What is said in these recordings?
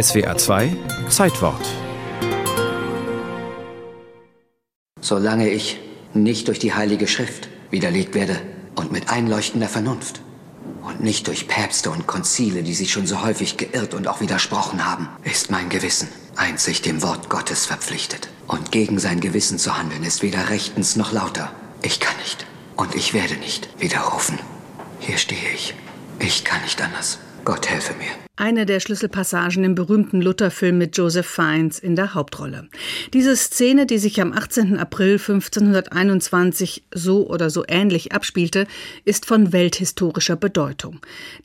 SWA 2 Zeitwort. Solange ich nicht durch die Heilige Schrift widerlegt werde und mit einleuchtender Vernunft und nicht durch Päpste und Konzile, die sich schon so häufig geirrt und auch widersprochen haben, ist mein Gewissen einzig dem Wort Gottes verpflichtet. Und gegen sein Gewissen zu handeln ist weder rechtens noch lauter. Ich kann nicht und ich werde nicht widerrufen. Hier stehe ich. Ich kann nicht anders. Gott helfe mir. Eine der Schlüsselpassagen im berühmten Luther-Film mit Joseph Fiennes in der Hauptrolle. Diese Szene, die sich am 18. April 1521 so oder so ähnlich abspielte, ist von welthistorischer Bedeutung.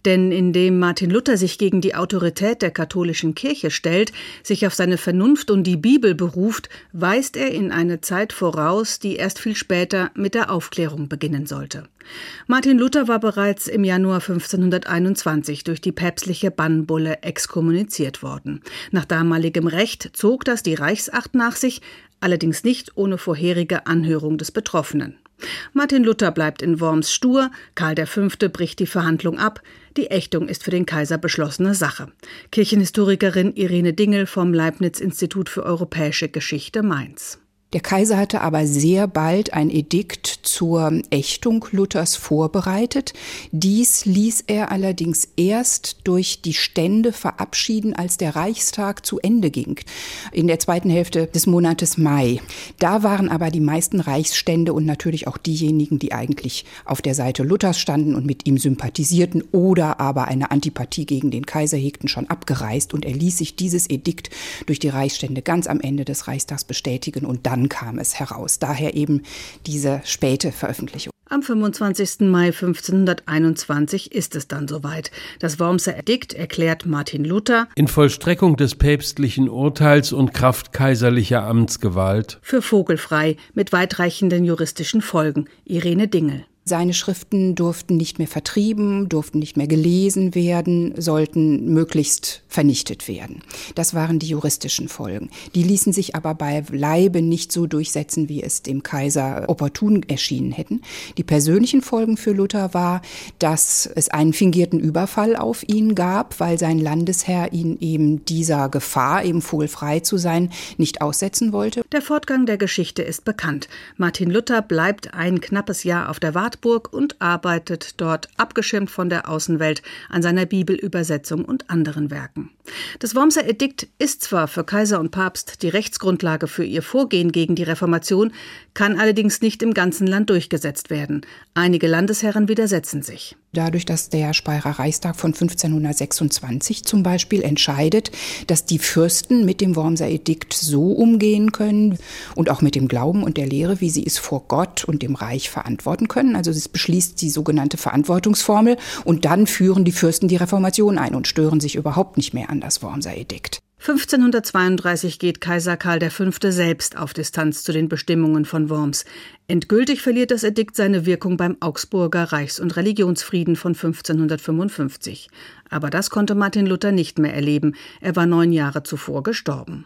Denn indem Martin Luther sich gegen die Autorität der katholischen Kirche stellt, sich auf seine Vernunft und die Bibel beruft, weist er in eine Zeit voraus, die erst viel später mit der Aufklärung beginnen sollte. Martin Luther war bereits im Januar 1521 durch die päpstliche Bannbulle exkommuniziert worden. Nach damaligem Recht zog das die Reichsacht nach sich, allerdings nicht ohne vorherige Anhörung des Betroffenen. Martin Luther bleibt in Worms stur, Karl V. bricht die Verhandlung ab, die Ächtung ist für den Kaiser beschlossene Sache. Kirchenhistorikerin Irene Dingel vom Leibniz Institut für europäische Geschichte Mainz. Der Kaiser hatte aber sehr bald ein Edikt zur Ächtung Luthers vorbereitet. Dies ließ er allerdings erst durch die Stände verabschieden, als der Reichstag zu Ende ging, in der zweiten Hälfte des Monates Mai. Da waren aber die meisten Reichsstände und natürlich auch diejenigen, die eigentlich auf der Seite Luthers standen und mit ihm sympathisierten oder aber eine Antipathie gegen den Kaiser hegten, schon abgereist und er ließ sich dieses Edikt durch die Reichsstände ganz am Ende des Reichstags bestätigen und dann kam es heraus. Daher eben diese späte Veröffentlichung. Am 25. Mai 1521 ist es dann soweit. Das Wormser Edikt erklärt Martin Luther in Vollstreckung des päpstlichen Urteils und Kraft kaiserlicher Amtsgewalt für vogelfrei mit weitreichenden juristischen Folgen. Irene Dingel. Seine Schriften durften nicht mehr vertrieben, durften nicht mehr gelesen werden, sollten möglichst vernichtet werden. Das waren die juristischen Folgen. Die ließen sich aber bei Leibe nicht so durchsetzen, wie es dem Kaiser opportun erschienen hätten. Die persönlichen Folgen für Luther war, dass es einen fingierten Überfall auf ihn gab, weil sein Landesherr ihn eben dieser Gefahr, eben vogelfrei zu sein, nicht aussetzen wollte. Der Fortgang der Geschichte ist bekannt. Martin Luther bleibt ein knappes Jahr auf der Wartung Straßburg und arbeitet dort abgeschirmt von der Außenwelt an seiner Bibelübersetzung und anderen Werken. Das Wormser Edikt ist zwar für Kaiser und Papst die Rechtsgrundlage für ihr Vorgehen gegen die Reformation, kann allerdings nicht im ganzen Land durchgesetzt werden. Einige Landesherren widersetzen sich dadurch, dass der Speyerer Reichstag von 1526 zum Beispiel entscheidet, dass die Fürsten mit dem Wormser Edikt so umgehen können und auch mit dem Glauben und der Lehre, wie sie es vor Gott und dem Reich verantworten können. Also es beschließt die sogenannte Verantwortungsformel und dann führen die Fürsten die Reformation ein und stören sich überhaupt nicht mehr an das Wormser Edikt. 1532 geht Kaiser Karl V. selbst auf Distanz zu den Bestimmungen von Worms. Endgültig verliert das Edikt seine Wirkung beim Augsburger Reichs- und Religionsfrieden von 1555. Aber das konnte Martin Luther nicht mehr erleben. Er war neun Jahre zuvor gestorben.